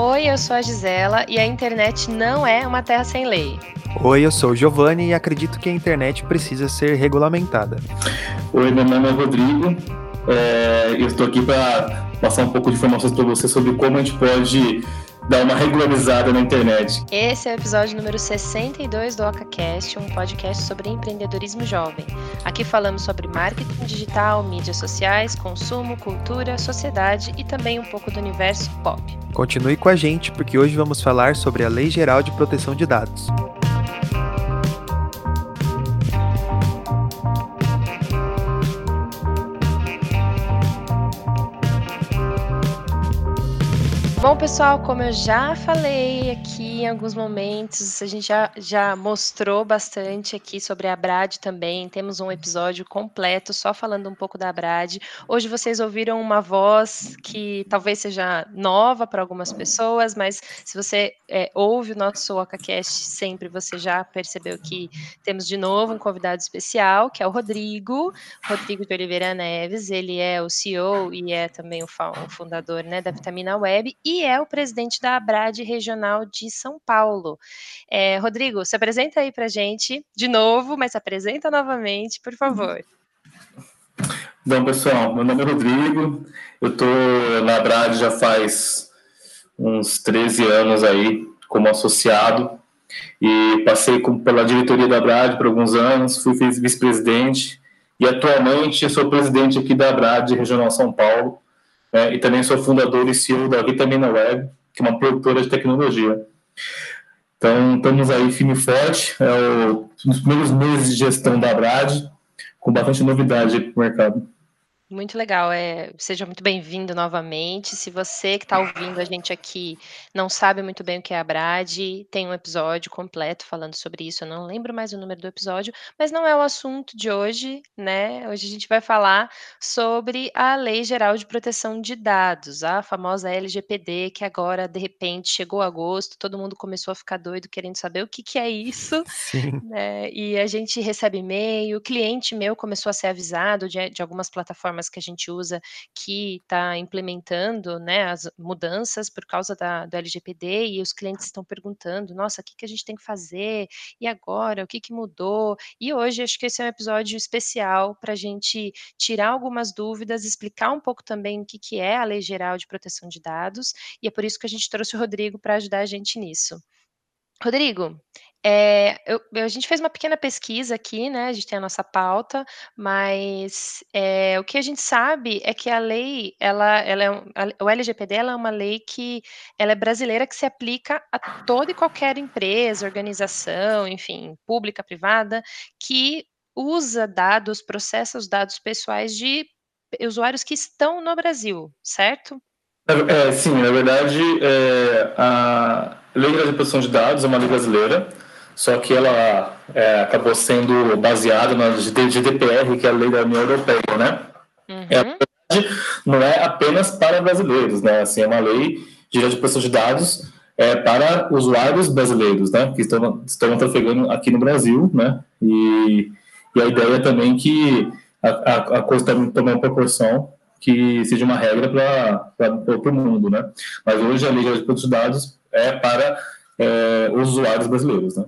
Oi, eu sou a Gisela e a internet não é uma terra sem lei. Oi, eu sou o Giovanni e acredito que a internet precisa ser regulamentada. Oi, meu nome é Rodrigo. É, eu estou aqui para passar um pouco de informações para você sobre como a gente pode dar uma regularizada na internet. Esse é o episódio número 62 do OcaCast, um podcast sobre empreendedorismo jovem. Aqui falamos sobre marketing digital, mídias sociais, consumo, cultura, sociedade e também um pouco do universo pop. Continue com a gente, porque hoje vamos falar sobre a Lei Geral de Proteção de Dados. Bom, pessoal, como eu já falei aqui em alguns momentos, a gente já, já mostrou bastante aqui sobre a Brad também. Temos um episódio completo só falando um pouco da Brad. Hoje vocês ouviram uma voz que talvez seja nova para algumas pessoas, mas se você é, ouve o nosso OcaCast sempre, você já percebeu que temos de novo um convidado especial, que é o Rodrigo, Rodrigo de Oliveira Neves. Ele é o CEO e é também o fundador né, da Vitamina Web e é o presidente da Abrad Regional de São Paulo. É, Rodrigo, se apresenta aí para gente de novo, mas se apresenta novamente, por favor. Bom, pessoal, meu nome é Rodrigo, eu estou na Abrad já faz uns 13 anos aí como associado e passei com, pela diretoria da Abrad por alguns anos, fui vice-presidente e atualmente eu sou presidente aqui da Abrad Regional São Paulo né, e também sou fundador e CEO da Vitamina Web, que é uma produtora de tecnologia. Então, estamos aí firme e forte, é o, nos primeiros meses de gestão da Brad, com bastante novidade para o mercado. Muito legal, é, seja muito bem-vindo novamente. Se você que está ouvindo a gente aqui não sabe muito bem o que é a Brad, tem um episódio completo falando sobre isso. Eu não lembro mais o número do episódio, mas não é o assunto de hoje, né? Hoje a gente vai falar sobre a Lei Geral de Proteção de Dados, a famosa LGPD, que agora, de repente, chegou agosto, todo mundo começou a ficar doido querendo saber o que, que é isso, né? E a gente recebe e-mail, o cliente meu começou a ser avisado de, de algumas plataformas plataformas que a gente usa que está implementando né, as mudanças por causa da, do LGPD e os clientes estão perguntando, nossa, o que, que a gente tem que fazer? E agora? O que, que mudou? E hoje acho que esse é um episódio especial para a gente tirar algumas dúvidas, explicar um pouco também o que, que é a Lei Geral de Proteção de Dados, e é por isso que a gente trouxe o Rodrigo para ajudar a gente nisso. Rodrigo, é, eu, a gente fez uma pequena pesquisa aqui, né? A gente tem a nossa pauta, mas é, o que a gente sabe é que a lei, ela, ela é, a, o LGPD é uma lei que ela é brasileira que se aplica a toda e qualquer empresa, organização, enfim, pública, privada, que usa dados, processa os dados pessoais de usuários que estão no Brasil, certo? É, sim, na verdade, é, a Lei de Proteção de Dados é uma lei brasileira só que ela é, acabou sendo baseada na GDPR, que é a lei da União Europeia, né? Uhum. É, não é apenas para brasileiros, né? Assim, é uma lei de proteção de dados é, para usuários brasileiros, né? Que estão, estão trafegando aqui no Brasil, né? E, e a ideia é também que a, a, a coisa também tome uma proporção que seja uma regra para o mundo, né? Mas hoje a lei de proteção de dados é para é, os usuários brasileiros, né?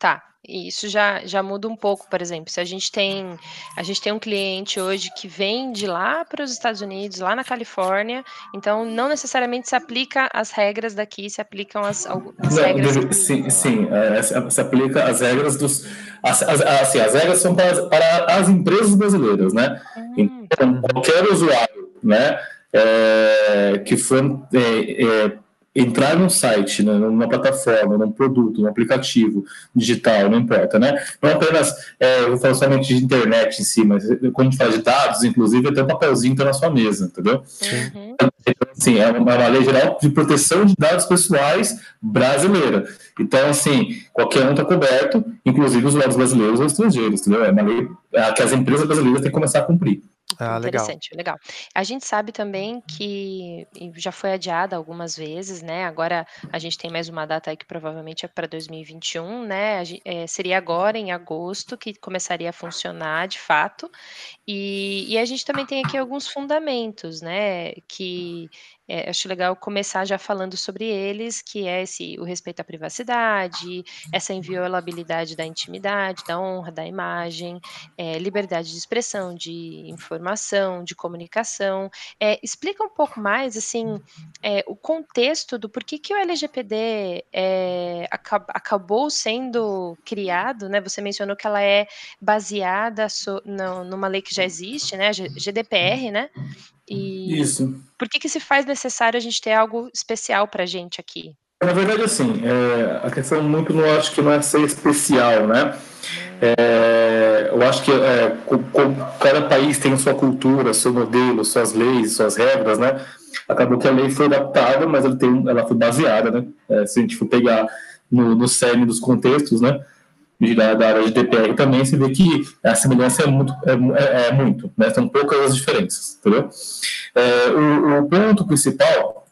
Tá. E isso já, já muda um pouco, por exemplo, se a gente tem a gente tem um cliente hoje que vem de lá para os Estados Unidos, lá na Califórnia, então não necessariamente se aplica as regras daqui, se aplicam as, as não, regras. Deve, sim, sim é, se aplica as regras dos. As, as, assim, as regras são para, para as empresas brasileiras, né? Hum, então, tá. qualquer usuário né, é, que for. É, é entrar num site, né, numa plataforma, num produto, num aplicativo digital, não importa, né? Não apenas, é, eu vou falar somente de internet em si, mas quando a gente fala de dados, inclusive, até um papelzinho está na sua mesa, entendeu? Uhum. Então, assim, é uma, é uma, lei geral de proteção de dados pessoais brasileira. Então, assim, qualquer um está coberto, inclusive os usuários brasileiros ou estrangeiros, entendeu? É uma lei é, que as empresas brasileiras têm que começar a cumprir. Ah, Interessante, legal. legal. A gente sabe também que já foi adiada algumas vezes, né? Agora a gente tem mais uma data aí que provavelmente é para 2021, né? É, seria agora, em agosto, que começaria a funcionar de fato. E, e a gente também tem aqui alguns fundamentos, né? Que é, acho legal começar já falando sobre eles, que é esse, o respeito à privacidade, essa inviolabilidade da intimidade, da honra, da imagem, é, liberdade de expressão, de informação, de comunicação. É, explica um pouco mais, assim, o contexto do porquê que o LGPD acab acabou sendo criado, né? Você mencionou que ela é baseada so, numa lei que já existe, né? GDPR, né? E Isso. Por que, que se faz necessário a gente ter algo especial para a gente aqui? Na verdade, assim, é, a questão muito não acho que não é ser especial, né? É, eu acho que é, cada país tem sua cultura, seu modelo, suas leis, suas regras, né? Acabou que a lei foi adaptada, mas ela, tem, ela foi baseada, né? É, se a gente for pegar no, no cerne dos contextos, né? Da, da área de DPR também, você vê que a semelhança é muito, é, é, é muito né? São poucas as diferenças, entendeu? É, o, o, ponto principal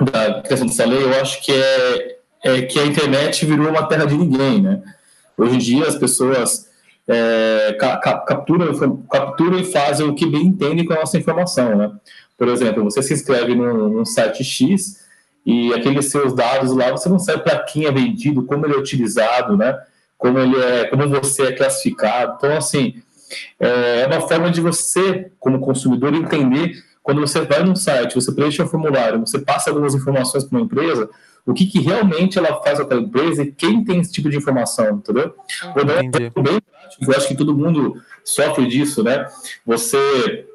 da questão dessa lei, eu acho que é, é que a internet virou uma terra de ninguém, né? Hoje em dia as pessoas é, ca, capturam, capturam e fazem o que bem entendem com a nossa informação, né? Por exemplo, você se inscreve num, num site X e aqueles seus dados lá, você não sabe para quem é vendido, como ele é utilizado, né? Como ele é, como você é classificado. Então, assim, é, é uma forma de você, como consumidor, entender quando você vai num site, você preenche um formulário, você passa algumas informações para uma empresa, o que, que realmente ela faz aquela empresa e quem tem esse tipo de informação, entendeu? Vou dar um exemplo bem prático, eu acho que todo mundo sofre disso, né? Você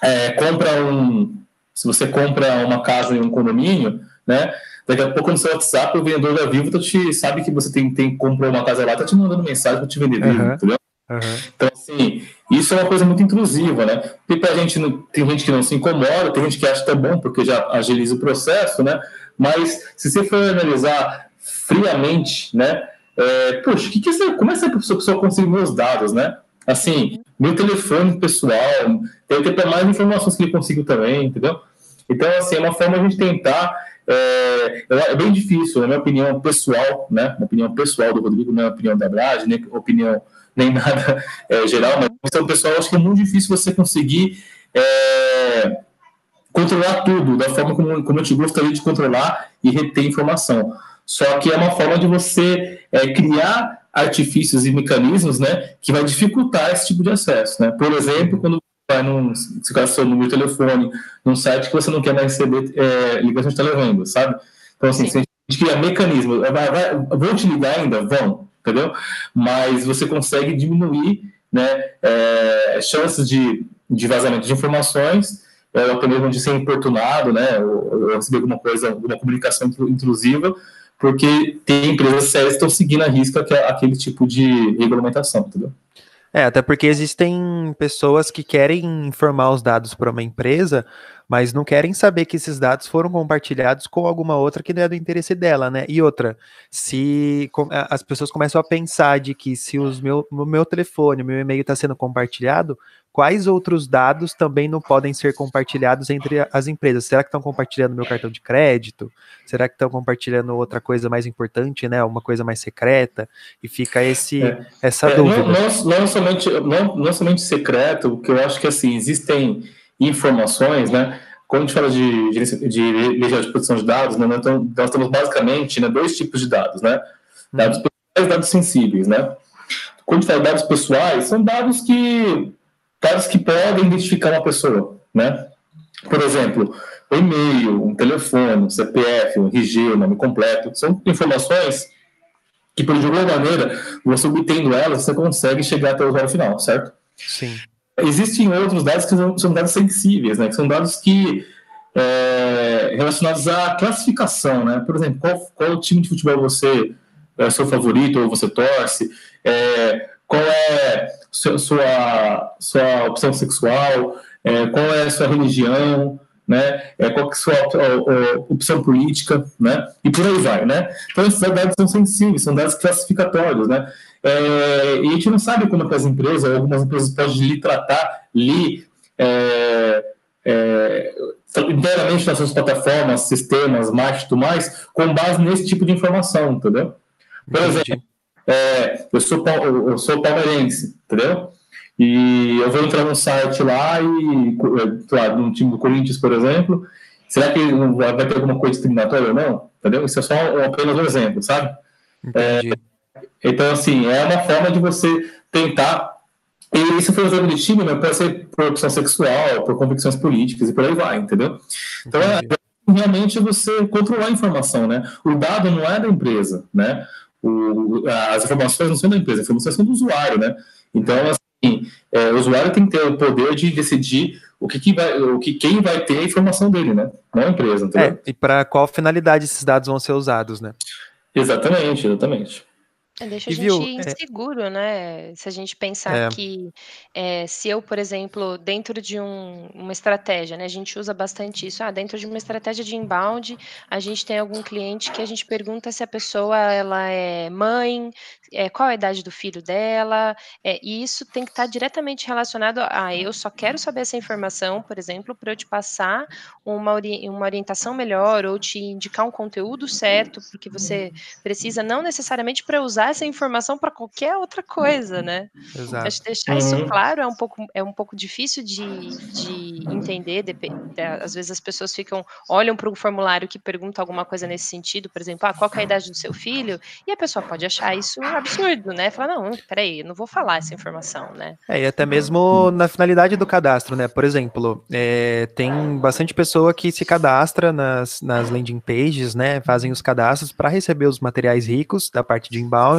é, compra um. Se você compra uma casa em um condomínio, né? Daqui a pouco no seu WhatsApp, o vendedor da Vivo tá te, sabe que você tem, tem comprou uma casa lá, tá te mandando mensagem para te vender Vivo, uhum. entendeu? Uhum. Então, assim, isso é uma coisa muito intrusiva, né? E pra gente, tem gente que não se incomoda, tem gente que acha que é bom porque já agiliza o processo, né? Mas se você for analisar friamente, né? É, poxa, que que é, como é que essa pessoa conseguiu meus dados, né? Assim, meu telefone pessoal, tem que ter mais informações que ele conseguiu também, entendeu? Então, assim, é uma forma de a gente tentar. É, é bem difícil, na minha opinião pessoal, né? Na opinião pessoal do Rodrigo, não é opinião da Brad, nem opinião nem nada é, geral, mas então, pessoal, acho que é muito difícil você conseguir é, controlar tudo da forma como, como a gente gostaria de controlar e reter informação. Só que é uma forma de você é, criar artifícios e mecanismos né, que vai dificultar esse tipo de acesso. Né? Por exemplo, quando vai num, se cadastra no meu telefone, num site que você não quer mais receber é, ligação de televenda, sabe? Então, assim, se a gente cria mecanismos, vai, vai, vão te ligar ainda? Vão, entendeu? Mas você consegue diminuir né, é, chances de, de vazamento de informações é, até mesmo de ser importunado, né, ou, ou receber alguma coisa, alguma comunicação intrusiva, porque tem empresas sérias que estão seguindo a risca aquele tipo de regulamentação, entendeu? É, até porque existem pessoas que querem informar os dados para uma empresa, mas não querem saber que esses dados foram compartilhados com alguma outra que não é do interesse dela, né? E outra, se as pessoas começam a pensar de que se os meu, o meu telefone, meu e-mail está sendo compartilhado, quais outros dados também não podem ser compartilhados entre as empresas? Será que estão compartilhando meu cartão de crédito? Será que estão compartilhando outra coisa mais importante, né? Uma coisa mais secreta? E fica esse, é. essa é, dúvida. Não, não, não, somente, não, não somente secreto, porque eu acho que assim, existem informações, né? Quando a gente fala de, de, de lei de proteção de dados, né, nós, temos, nós temos basicamente né, dois tipos de dados, né? Dados pessoais e dados sensíveis, né? Quando a gente fala de dados pessoais, são dados que dados que podem identificar uma pessoa, né? Por exemplo, um e-mail, um telefone, um CPF, um RG, o um nome completo, são informações que, por de alguma maneira, você obtendo elas, você consegue chegar até o usuário final, certo? Sim. Existem outros dados que são, são dados sensíveis, né? Que são dados que é, relacionados à classificação, né? Por exemplo, qual, qual time de futebol você é seu favorito ou você torce? É, qual é sua, sua, sua opção sexual? É, qual é a sua religião? Né? É, qual é a sua opção política? Né? E por aí vai, né? Então, esses dados são sensíveis, são dados classificatórios, né? É, e a gente não sabe como é que as empresas, algumas empresas podem lhe tratar, lhe é, é, inteiramente nas suas plataformas, sistemas, marketing e tudo mais, com base nesse tipo de informação, entendeu? Por exemplo, é, eu, sou, eu sou palmeirense, entendeu? E eu vou entrar no site lá e, lá, no time do Corinthians, por exemplo, será que vai ter alguma coisa discriminatória ou não? Entendeu? Isso é só apenas um exemplo, sabe? É, então, assim, é uma forma de você tentar. E isso foi um exemplo de time, mas pode ser por opção sexual, por convicções políticas e por aí vai, entendeu? Então, é realmente você controlar a informação, né? O dado não é da empresa, né? O, as informações não são da empresa, as informações são do usuário, né? Então, assim, é, o usuário tem que ter o poder de decidir o que, que vai, o que quem vai ter a informação dele, né? Não a empresa, entendeu? É, e para qual finalidade esses dados vão ser usados, né? Exatamente, exatamente. É, deixa a gente viu, é inseguro, né? Se a gente pensar é. que é, se eu, por exemplo, dentro de um, uma estratégia, né? A gente usa bastante isso. Ah, dentro de uma estratégia de inbound, a gente tem algum cliente que a gente pergunta se a pessoa ela é mãe, é, qual a idade do filho dela, é, e isso tem que estar diretamente relacionado a eu só quero saber essa informação, por exemplo, para eu te passar uma, ori uma orientação melhor ou te indicar um conteúdo certo, porque você precisa não necessariamente para usar essa informação para qualquer outra coisa, né? Exato. Acho que deixar isso uhum. claro é um pouco, é um pouco difícil de, de entender. De, às vezes as pessoas ficam, olham para um formulário que pergunta alguma coisa nesse sentido, por exemplo, ah, qual é a idade do seu filho? E a pessoa pode achar isso absurdo, né? Falar, não, peraí, não vou falar essa informação, né? É, e até mesmo na finalidade do cadastro, né? Por exemplo, é, tem bastante pessoa que se cadastra nas, nas landing pages, né? Fazem os cadastros para receber os materiais ricos da parte de inbound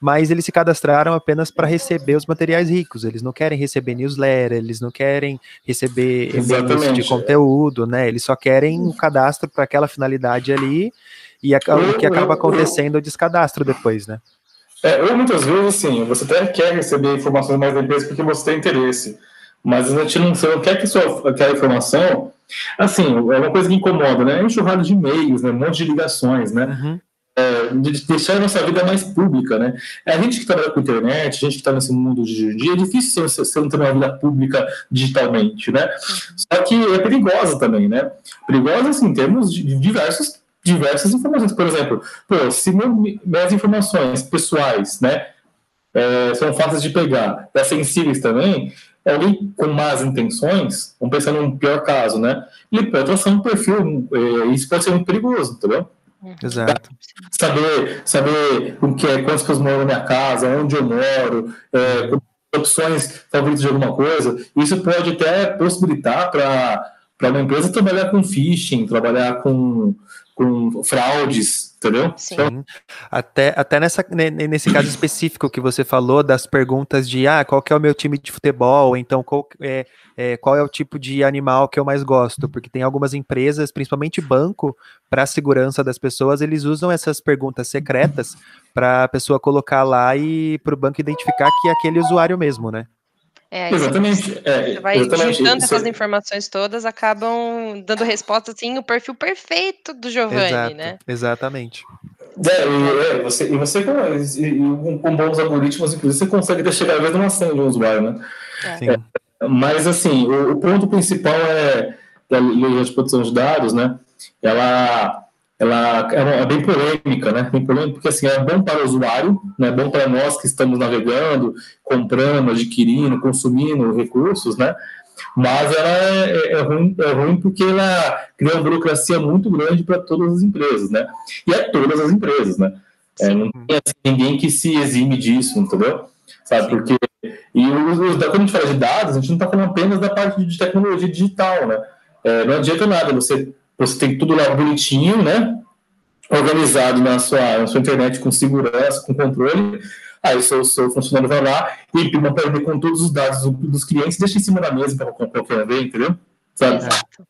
mas eles se cadastraram apenas para receber os materiais ricos. Eles não querem receber newsletter, eles não querem receber e-mails de conteúdo, né? Eles só querem o um cadastro para aquela finalidade ali e o que acaba acontecendo é o descadastro depois, né? É, ou muitas vezes, assim, você até quer receber informações mais da empresa porque você tem interesse, mas a gente não, você não quer que sua, aquela informação. Assim, é uma coisa que incomoda, né? É enxurrada de e-mails, né? Um monte de ligações, né? Uhum é, de deixar a nossa vida mais pública, né? A gente que trabalha com internet, a gente que está nesse mundo de hoje em dia, é difícil você, você não ter uma vida pública digitalmente, né? Só que é perigosa também, né? Perigosa, assim, em termos de diversos, diversas informações. Por exemplo, pô, se minhas informações pessoais, né, é, são fáceis de pegar, é sensíveis também, alguém com más intenções, vamos pensar num pior caso, né? Ele pode traçar um perfil, é, isso pode ser muito perigoso, entendeu? Uhum. Exato. Saber, saber o que é, quantas pessoas moram na minha casa, onde eu moro, é, opções favoritas de alguma coisa. Isso pode até possibilitar para uma empresa trabalhar com phishing, trabalhar com, com fraudes, entendeu? Sim. Então, até, até nessa, nesse caso específico que você falou das perguntas de ah, qual que é o meu time de futebol, então qual é, é, qual é o tipo de animal que eu mais gosto, porque tem algumas empresas, principalmente banco, para a segurança das pessoas, eles usam essas perguntas secretas para a pessoa colocar lá e para o banco identificar que é aquele usuário mesmo, né? É, exatamente. Você, é, vai exatamente. juntando essas informações todas, acabam dando resposta assim, o perfil perfeito do Giovanni, Exato, né? Exatamente. É, e, é, você, e você e, com, com, bons algoritmos, inclusive, você consegue deixar cada vez numa cena de um usuário, né? É. mas, assim, o, o, ponto principal é da lei de proteção de dados, né? Ela ela é, bem polêmica, né? Bem polêmica porque assim é bom para o usuário, né? É bom para nós que estamos navegando, comprando, adquirindo, consumindo recursos, né? Mas ela é, é, é ruim, é ruim porque ela cria uma burocracia muito grande para todas as empresas, né? E é todas as empresas, né? É, não tem assim, ninguém que se exime disso, entendeu? Sabe? Porque e os, os, quando a gente fala de dados, a gente não está falando apenas da parte de tecnologia digital, né? É, não adianta nada você você tem tudo lá bonitinho, né? Organizado na sua, na sua internet com segurança, com controle. Aí o seu, seu funcionário vai lá e imprime uma planilha com todos os dados dos clientes, deixa em cima da mesa para qualquer ver, entendeu? Sabe?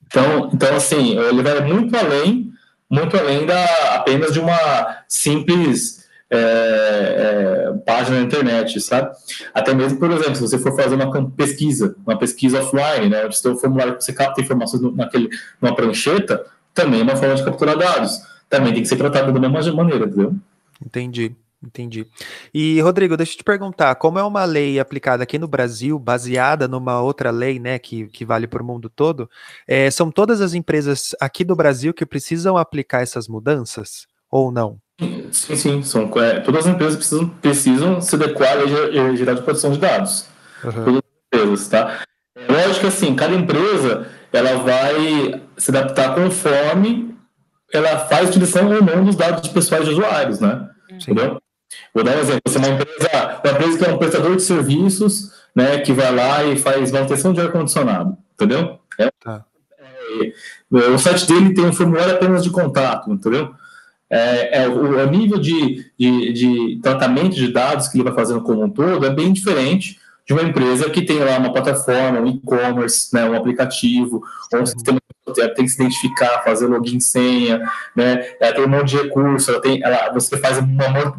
Então, então, assim, ele vai muito além, muito além da apenas de uma simples é, é, página na internet, sabe? Até mesmo, por exemplo, se você for fazer uma pesquisa, uma pesquisa offline, né, você tem um formulário que você capta informações naquele, numa prancheta, também é uma forma de capturar dados. Também tem que ser tratado da mesma maneira, entendeu? Entendi. Entendi. E, Rodrigo, deixa eu te perguntar, como é uma lei aplicada aqui no Brasil, baseada numa outra lei, né, que, que vale para o mundo todo, é, são todas as empresas aqui do Brasil que precisam aplicar essas mudanças ou não? Sim, sim. São, é, todas as empresas precisam, precisam se adequar à geral de proteção de dados. Uhum. Todas as empresas, tá? É lógico que, assim, cada empresa ela vai se adaptar conforme ela faz utilização ou não dos dados pessoais de usuários, né? Sim. Entendeu? Vou dar um exemplo. Você é uma empresa, uma empresa que é um prestador de serviços, né, que vai lá e faz manutenção de ar-condicionado, entendeu? É, tá. é, o site dele tem um formulário apenas de contato, entendeu? É, é o, o, nível de, de, de, tratamento de dados que ele vai fazendo como um todo é bem diferente de uma empresa que tem lá uma plataforma, um e-commerce, né, um aplicativo, um sistema tem que se identificar, fazer login senha, né? Ela tem um monte de recursos, ela tem, ela, você faz um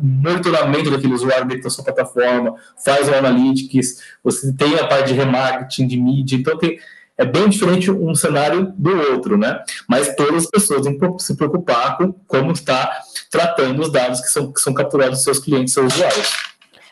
monitoramento daquele usuário dentro da sua plataforma, faz o analytics, você tem a parte de remarketing, de mídia, então tem, é bem diferente um cenário do outro, né? Mas todas as pessoas têm que se preocupar com como está tratando os dados que são, que são capturados dos seus clientes, seus usuários.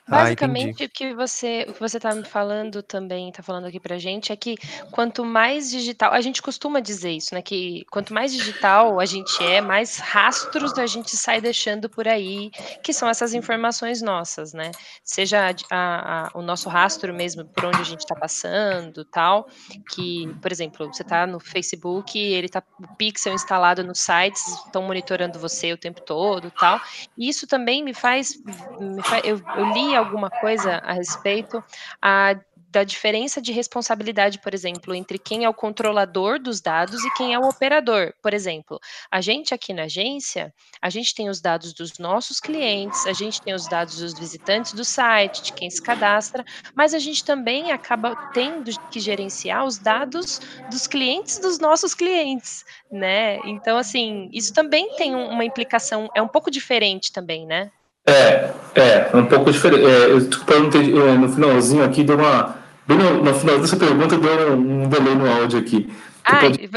Ah, Basicamente, o que você o que você está me falando também, está falando aqui pra gente, é que quanto mais digital, a gente costuma dizer isso, né? Que quanto mais digital a gente é, mais rastros a gente sai deixando por aí, que são essas informações nossas, né? Seja a, a, o nosso rastro mesmo, por onde a gente está passando, tal, que, por exemplo, você está no Facebook, ele tá o Pixel instalado nos sites, estão monitorando você o tempo todo, tal. E isso também me faz, me faz eu, eu li alguma coisa a respeito a, da diferença de responsabilidade, por exemplo, entre quem é o controlador dos dados e quem é o operador. Por exemplo, a gente aqui na agência, a gente tem os dados dos nossos clientes, a gente tem os dados dos visitantes do site, de quem se cadastra, mas a gente também acaba tendo que gerenciar os dados dos clientes dos nossos clientes, né? Então, assim, isso também tem uma implicação, é um pouco diferente também, né? É, é, um pouco diferente. É, eu perguntei é, no finalzinho aqui, deu uma. Bem no, no final dessa pergunta, deu um, um delay no áudio aqui. Ah, pode...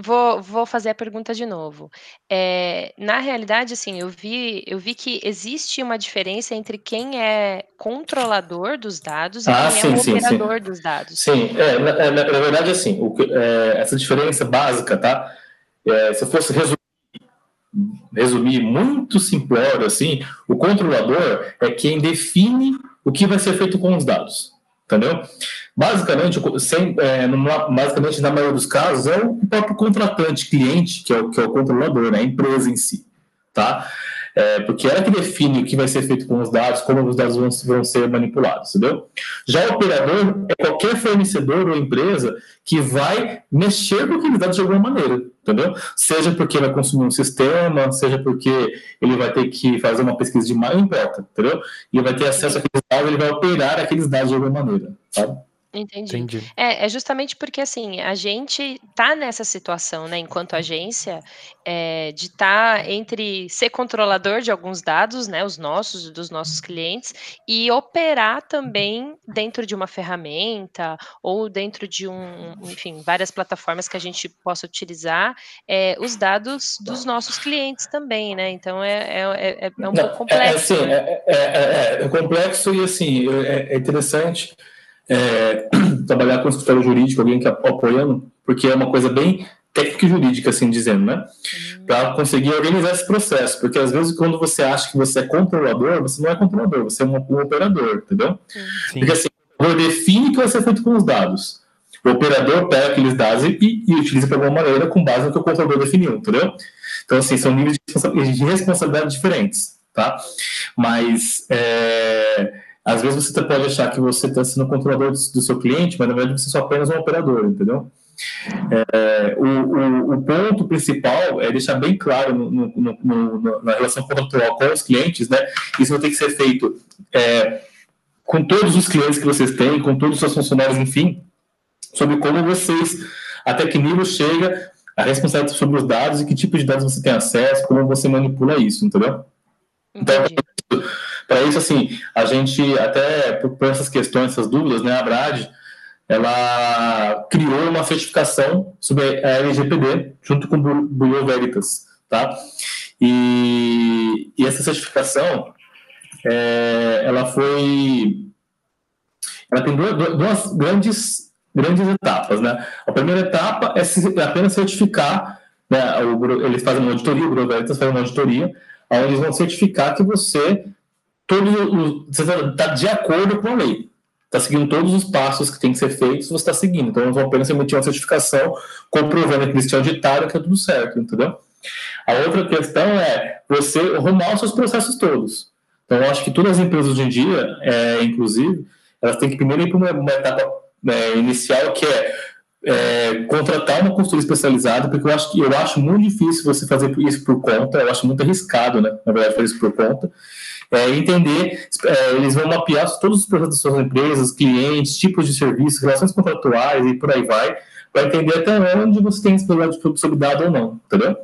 vou, vou fazer a pergunta de novo. É, na realidade, assim, eu vi, eu vi que existe uma diferença entre quem é controlador dos dados e ah, quem sim, é o sim, operador sim. dos dados. Sim, é, na, na, na verdade, assim, o, é, essa diferença básica, tá? É, se eu fosse resumir resumir muito simplório assim, o controlador é quem define o que vai ser feito com os dados, entendeu? Basicamente, sem, é, numa, basicamente na maioria dos casos é o próprio contratante, cliente, que é o, que é o controlador, né, a empresa em si, tá? É, porque ela que define o que vai ser feito com os dados, como os dados vão, vão ser manipulados, entendeu? Já o operador é qualquer fornecedor ou empresa que vai mexer com aqueles dados de alguma maneira, entendeu? Seja porque vai consumir um sistema, seja porque ele vai ter que fazer uma pesquisa de mais, não importa, entendeu? E vai ter acesso àqueles dados, ele vai operar aqueles dados de alguma maneira, sabe? Entendi. Entendi. É, é justamente porque assim, a gente tá nessa situação, né, enquanto agência, é, de estar tá entre ser controlador de alguns dados, né, os nossos, dos nossos clientes, e operar também dentro de uma ferramenta ou dentro de um, enfim, várias plataformas que a gente possa utilizar é, os dados dos nossos clientes também, né? Então é, é, é, é um Não, pouco complexo. É, assim, né? é, é, é, complexo e assim, é interessante é, trabalhar com escritório jurídico, alguém que apoiando, porque é uma coisa bem técnica e jurídica, assim dizendo, né? Uhum. Para conseguir organizar esse processo, porque às vezes quando você acha que você é controlador, você não é controlador, você é um, um operador, entendeu? Sim. Porque assim, o operador define o que vai ser feito com os dados. O operador pega aqueles dados e, e utiliza de alguma maneira com base no que o controlador definiu, entendeu? Então, assim, são níveis de responsabilidade diferentes, tá? Mas, é, às vezes você pode achar que você está sendo controlador do, do, seu cliente, mas na verdade você é só apenas um operador, entendeu? É, o, o, o, ponto principal é deixar bem claro no, no, no, na relação contratual com os clientes, né? Isso vai ter que ser feito é, com todos os clientes que vocês têm, com todos os seus funcionários, enfim, sobre como vocês, até que nível chega a responsabilidade sobre os dados e que tipo de dados você tem acesso, como você manipula isso, entendeu? Então, para isso, assim, a gente, até por, por, essas questões, essas dúvidas, né, a Brad, ela criou uma certificação sobre a LGPD, junto com o Bureau Veritas, tá? E, e essa certificação, é, ela foi... Ela tem duas, duas grandes, grandes etapas, né? A primeira etapa é, apenas certificar, né, o, eles fazem uma auditoria, o Bureau Veritas faz uma auditoria, onde eles vão certificar que você todo você está de acordo com a lei, está seguindo todos os passos que tem que ser feitos, você está seguindo. Então, vão apenas emitir uma certificação comprovando que eles auditado que é tudo certo, entendeu? A outra questão é você arrumar os seus processos todos. Então, eu acho que todas as empresas hoje em dia, é, inclusive, elas têm que primeiro ir para uma, uma, etapa é, inicial que é, é, contratar uma consultoria especializada, porque eu acho que eu acho muito difícil você fazer isso por conta, eu acho muito arriscado, né? Na verdade, fazer isso por conta. É, entender, é, eles vão mapear todos os processos das suas empresas, clientes, tipos de serviços, relações contratuais e por aí vai, para entender até onde você tem responsabilidade ou não, entendeu?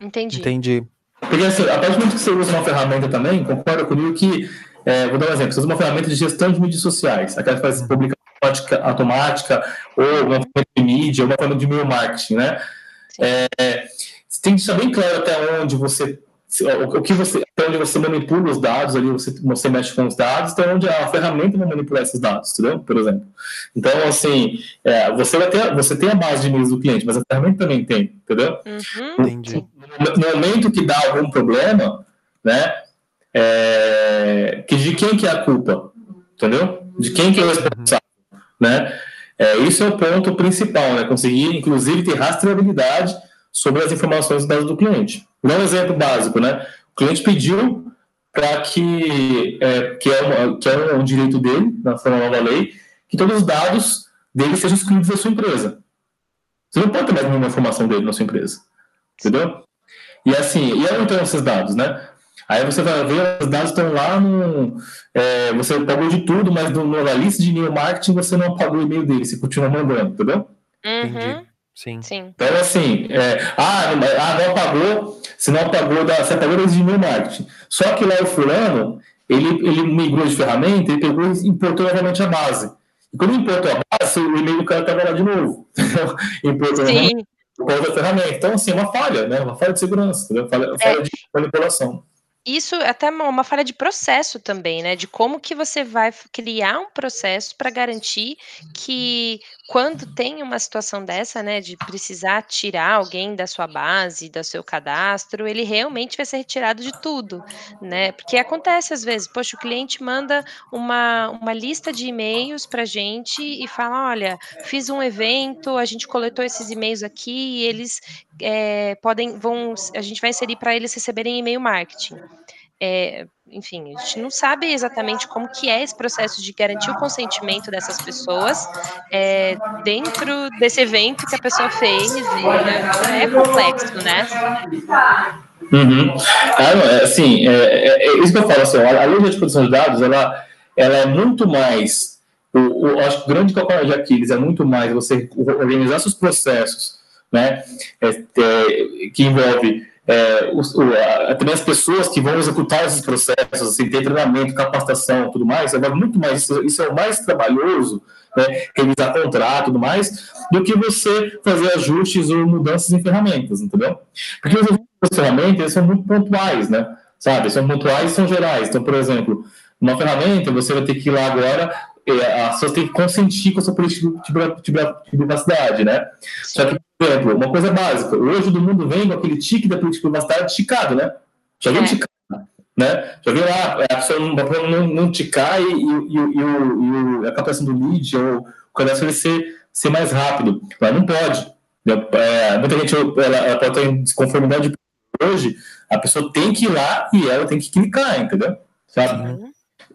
Entendi. Entendi. Porque assim, a partir do momento que você usa uma ferramenta também, concorda comigo que, é, vou dar um exemplo, você usa uma ferramenta de gestão de mídias sociais, aquela que faz publicação automática, ou uma ferramenta de mídia, ou uma ferramenta de e-mail marketing, né? É, você tem que deixar bem claro até onde você o que você, até onde você manipula os dados ali, você, você mexe com os dados, até onde a ferramenta vai manipular esses dados, entendeu? Por exemplo. Então, assim, é, você vai ter, você tem a base de e-mails do cliente, mas a ferramenta também tem, entendeu? Uhum. Entendi. No, no, momento que dá algum problema, né, é, que de quem que é a culpa, entendeu? De quem que é o responsável, né? É, isso é o ponto principal, né? Conseguir, inclusive, ter rastreabilidade sobre as informações dados do cliente. Dá um exemplo básico, né? O cliente pediu para que, é, que, é uma, que é um direito dele, na forma nova lei, que todos os dados dele sejam excluídos da sua empresa. Você não pode ter mais nenhuma informação dele na sua empresa. Entendeu? E assim, e onde estão esses dados, né? Aí você vai ver, os dados estão lá no. É, você pagou de tudo, mas no, na lista de e-mail marketing você não apagou o e-mail dele, você continua mandando, entendeu? Uhum. Entendi. Sim. Sim. Então, assim, é, ah, não, ah, não apagou, se não apagou, da, você apagou desde e-mail marketing. Só que lá o fulano, ele, ele migrou de ferramenta, ele pegou e importou novamente a base. E quando importou a base, o e-mail do cara estava lá de novo. importou Sim. outra ferramenta. Então, assim, é uma falha, né? Uma falha de segurança, uma falha, uma falha É. de manipulação. Isso é até uma falha de processo também, né, de como que você vai criar um processo para garantir que quando tem uma situação dessa, né, de precisar tirar alguém da sua base, do seu cadastro, ele realmente vai ser retirado de tudo, né. Porque acontece às vezes, poxa, o cliente manda uma uma lista de e-mails pra gente e fala: "Olha, fiz um evento, a gente coletou esses e-mails aqui e eles, eh, podem vão a gente vai inserir para eles receberem e-mail marketing". Eh, enfim, a gente não sabe exatamente como que é esse processo de garantir o consentimento dessas pessoas, eh, dentro desse evento que a pessoa fez e, né, é complexo, né. Uhum. Ah, é, assim, é, é- é isso que eu falo, assim, a, a lei de exposição de dados, ela, ela é muito mais, o, o, acho que o grande calcanhar de Aquiles é muito mais você organizar seus processos, né, é, é, que envolve é, os- o, a- também as pessoas que vão executar esses processos, assim, ter treinamento, capacitação, tudo mais, é muito mais, isso, isso é o mais trabalhoso, né, revisar contrato, tudo mais, do que você fazer ajustes ou mudanças em ferramentas, entendeu? Porque os as ferramentas são muito pontuais, né? Sabe? São pontuais são gerais. Então, por exemplo, uma ferramenta, você vai ter que ir lá agora, as pessoas têm que consentir com a sua política de priva- de priva- de privacidade, né? Só que, por exemplo, uma coisa básica, hoje todo mundo vem com aquele tique da política de privacidade ticado, né? Já viu É. ticado, né? Já viu lá, a pessoa não, não, não ticar e, e, e, e a captação do lead ou o cadastro ser, ser mais rápido. Mas não pode. É, muita gente ela, ela pode em desconformidade hoje, a pessoa tem que ir lá e ela tem que clicar, entendeu? Sabe? Uhum.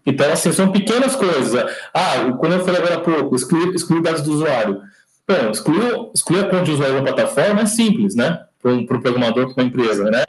Então, assim, são pequenas coisas. Ah, quando eu falei agora há pouco, excluir, excluir dados do usuário. Bom, excluir, excluir a conta de usuário da plataforma é simples, né? Para um pro programador, para uma empresa, né?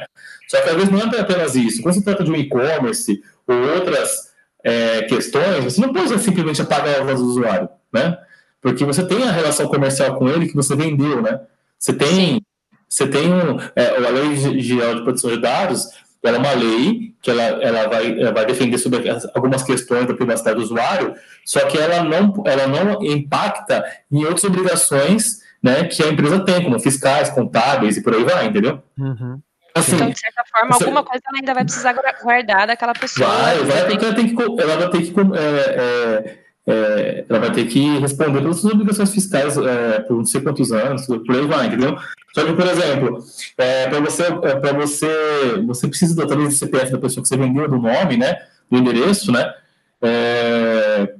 Só que às vezes não é apenas isso. Quando se trata de um e-commerce ou outras é, questões, você não pode simplesmente apagar os dados do usuário, né? Porque você tem a relação comercial com ele que você vendeu, né? Você tem, você tem um, é, a lei geral de proteção de dados, ela é uma lei que ela, ela, vai, ela vai defender sobre as- algumas questões da privacidade do usuário, só que ela não, ela não impacta em outras obrigações né, que a empresa tem, como fiscais, contábeis e por aí vai, entendeu? Uhum. Assim, Então, de certa forma, Você- alguma coisa ela ainda vai precisar gua- guardar daquela pessoa. Vai, vai, Tem- porque ela tem que, ela vai ter que, é, é, é, ela vai ter que responder pelas suas obrigações fiscais é, por não sei quantos anos, por aí vai, entendeu? Só que, por exemplo, é, para você, é, para você, você precisa da talvez do CPF da pessoa que você vendeu, do nome, né, do endereço, né, é,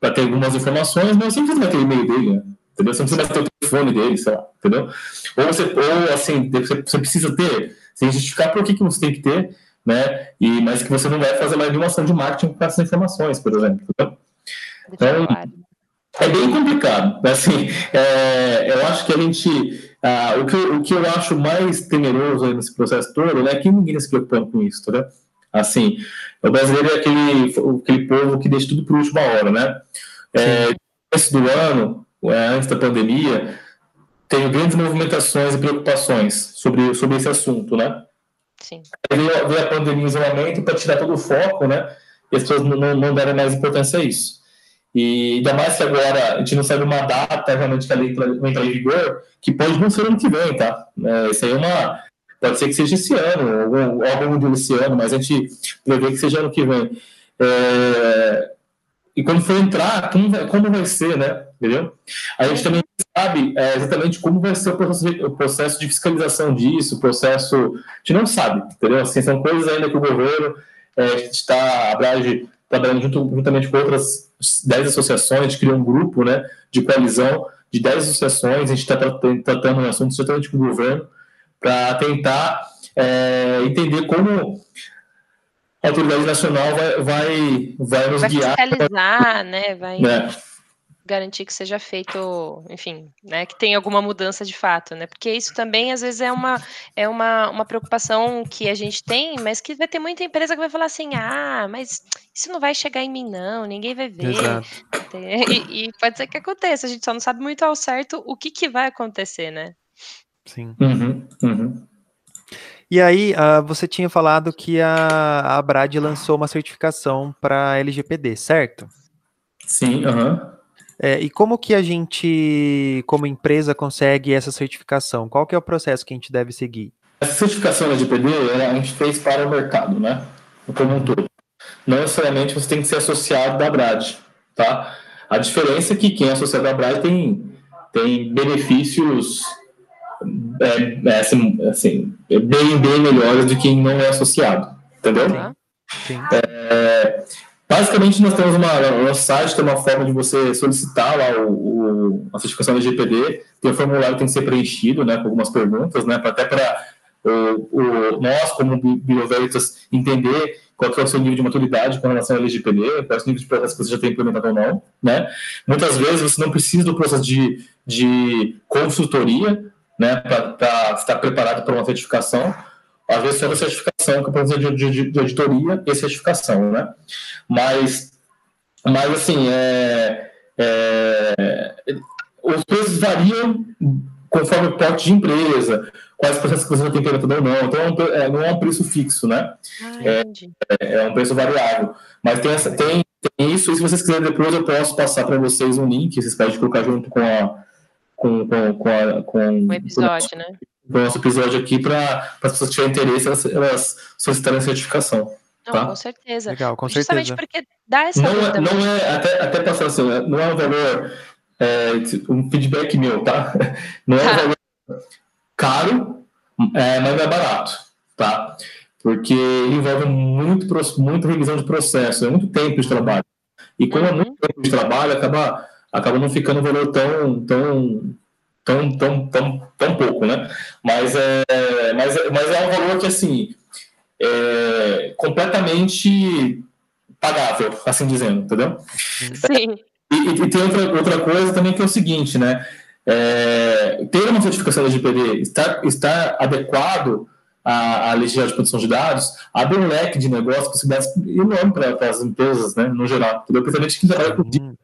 para ter algumas informações, mas você não precisa ter o e-mail dele, entendeu? Você não precisa ter o telefone dele, sei lá, entendeu? Ou, você, ou assim, você, você precisa ter, sem justificar por que, que você tem que ter, né? E, mas que você não vai fazer mais nenhuma ação de marketing com essas informações, por exemplo. Entendeu? Então, é bem complicado. Assim, é, eu acho que a gente. Ah, o, que, o que eu acho mais temeroso nesse processo todo é que ninguém se preocupa com isso, né? Assim, o brasileiro é aquele, aquele povo que deixa tudo para a última hora, né? É, começo do ano, é, antes da pandemia, tem grandes movimentações e preocupações sobre, sobre esse assunto, né? Sim. Veio, veio a pandemia em isolamento para tirar todo o foco, né? E as pessoas não, não deram mais importância a isso. E ainda mais que agora a gente não sabe uma data realmente que a lei vai entrar em vigor, que pode não ser ano que vem, tá? É, isso aí é uma. Pode ser que seja esse ano, ou algum dia esse ano, mas a gente prevê que seja ano que vem. É, e quando for entrar, como vai, como vai ser, né? Entendeu? A gente também sabe é, exatamente como vai ser o processo, de, o processo de fiscalização disso, o processo. A gente não sabe, entendeu? Assim, são coisas ainda que o governo é, está, abrange trabalhando junto, juntamente com outras 10 associações, a gente criou um grupo né, de coalizão de 10 associações, a gente está tratando um assunto certamente com o governo, para tentar é, entender como a autoridade nacional vai, vai, vai nos vai guiar. Fiscalizar, né? Vai... Né? Garantir que seja feito, enfim, né, que tenha alguma mudança de fato, né? Porque isso também às vezes é uma é uma, uma preocupação que a gente tem, mas que vai ter muita empresa que vai falar assim: "Ah, mas isso não vai chegar em mim não, ninguém vai ver". E, e, pode ser que aconteça, a gente só não sabe muito ao certo o que que vai acontecer, né? Sim. Uhum, uhum. E aí, uh, você tinha falado que a, a Brad lançou uma certificação para LGPD, certo? Sim, aham. Uhum. É, e como que a gente, como empresa, consegue essa certificação? Qual que é o processo que a gente deve seguir? Essa certificação da LGPD a gente fez para o mercado, né? Como um todo. Não necessariamente você tem que ser associado da Brad, tá? A diferença é que quem é associado da Brad tem, tem benefícios é, é, assim, assim, bem, bem melhores do que quem não é associado, entendeu? Sim. É, Basicamente, nós temos uma. No nosso site tem uma forma de você solicitar lá o, o a certificação da GPD, tem um formulário que tem que ser preenchido, né, com algumas perguntas, né, até para o, o, nós, como Bioveritas, entender qual é o seu nível de maturidade com relação à LGPD, é o nível de processo que você já tem implementado ou não, né? Muitas vezes você não precisa do processo de, de consultoria, né, para estar preparado para uma certificação, às vezes só a certificação, que é o de, de, de auditoria e certificação, né? Mas, mas assim, é, é, os preços variam conforme o porte de empresa, quais processos que você tem implementado ou não. Então, é, não é um preço fixo, né? Ah, é, é, um preço variável. Mas tem, essa, tem, tem isso, e se vocês quiserem depois, eu posso passar para vocês um link, vocês podem colocar junto com a. Com, com, com, a, com o episódio, né? O nosso episódio aqui para as pessoas que tiverem interesse, elas, elas solicitarem a certificação. Não, tá? com certeza. Legal, com Justamente certeza. porque dá essa não é, não é até, até passar assim, não é um valor, é, um feedback meu, tá? Não é um valor caro, é, mas não é barato, tá? Porque envolve muito, muita revisão de processo, é muito tempo de trabalho. E como uhum. é muito tempo de trabalho, acaba, acaba não ficando um valor tão, tão tão, tão, tão, tão pouco, né? Mas é, mas, é, mas é um valor que, assim, é completamente pagável, assim dizendo, entendeu? Sim. E, e, tem outra, outra coisa também que é o seguinte, né? É, ter uma certificação da GPD, estar, estar adequado à, à legislação de proteção de dados, abre um leque de negócios, possibilidades enorme para as empresas, né, no geral, entendeu? Principalmente quem trabalha com né?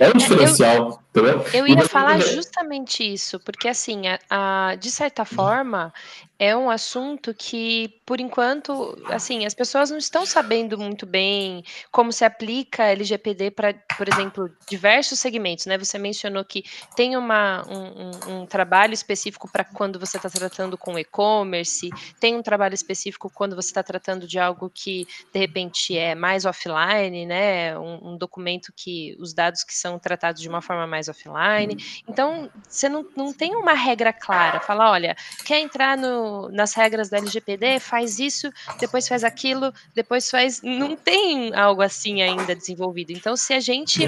É um diferencial, eu, entendeu? Eu ia falar justamente isso, porque assim, a, a, de certa forma, é um assunto que, por enquanto, assim, as pessoas não estão sabendo muito bem como se aplica LGPD para, por exemplo, diversos segmentos, né? Você mencionou que tem uma, um, um, um trabalho específico para quando você está tratando com e-commerce, tem um trabalho específico quando você está tratando de algo que, de repente, é mais offline, né? Um, um documento que os dados que são tratados de uma forma mais offline. Então, você não, não tem uma regra clara. Fala, olha, quer entrar no, nas regras da LGPD? Faz isso, depois faz aquilo, depois faz. Não tem algo assim ainda desenvolvido. Então, se a gente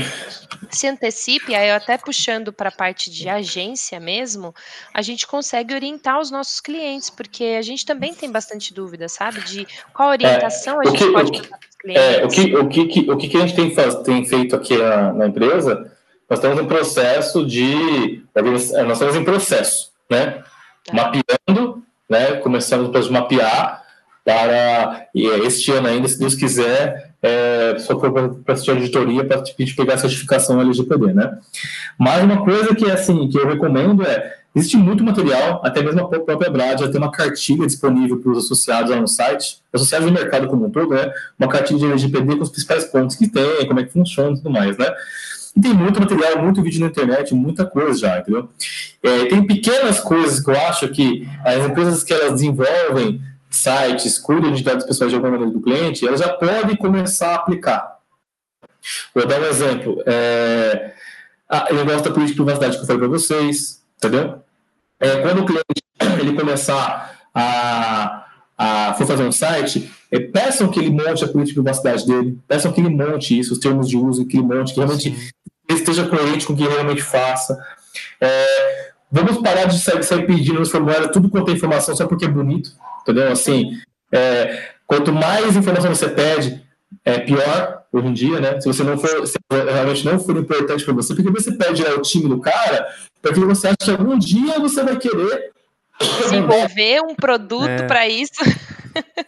se antecipe, aí eu até puxando para a parte de agência mesmo, a gente consegue orientar os nossos clientes, porque a gente também tem bastante dúvida, sabe? De qual orientação é, a gente que, pode passar para os clientes. É, o, que, o, que, o que a gente tem, tem feito aqui na, na, empresa, nós estamos em processo de. Nós estamos em processo, né? É. Mapeando, né? Começamos a mapear para e este ano ainda, se Deus quiser, é, só for para assistir a auditoria para pegar a certificação LGPD, né? Mas uma coisa que assim que eu recomendo é Existe muito material, até mesmo a própria Brad já tem uma cartilha disponível para os associados lá no site, associados do mercado como um todo, né? Uma cartilha de LGPD com os principais pontos que tem, como é que funciona e tudo mais, né? E tem muito material, muito vídeo na internet, muita coisa já, entendeu? É, tem pequenas coisas que eu acho que as empresas que elas desenvolvem sites, cuidam de dados pessoais de alguma maneira do cliente, elas já podem começar a aplicar. Vou dar um exemplo. É, ah, eu gosto da política de privacidade que eu falei para vocês, entendeu? É, quando o cliente ele começar a, a for fazer um site, peçam que ele monte a política de privacidade dele, peçam que ele monte isso, os termos de uso, que ele monte, que realmente Sim. esteja coerente com o que ele realmente faça. É, vamos parar de sair, sair pedindo nos formulários tudo quanto é informação só porque é bonito, entendeu? Assim, é, quanto mais informação você pede, é pior hoje em dia, né? Se você não for, se realmente não for importante para você, porque você pede o time do cara, porque você acha que algum dia você vai querer desenvolver um produto é. para isso.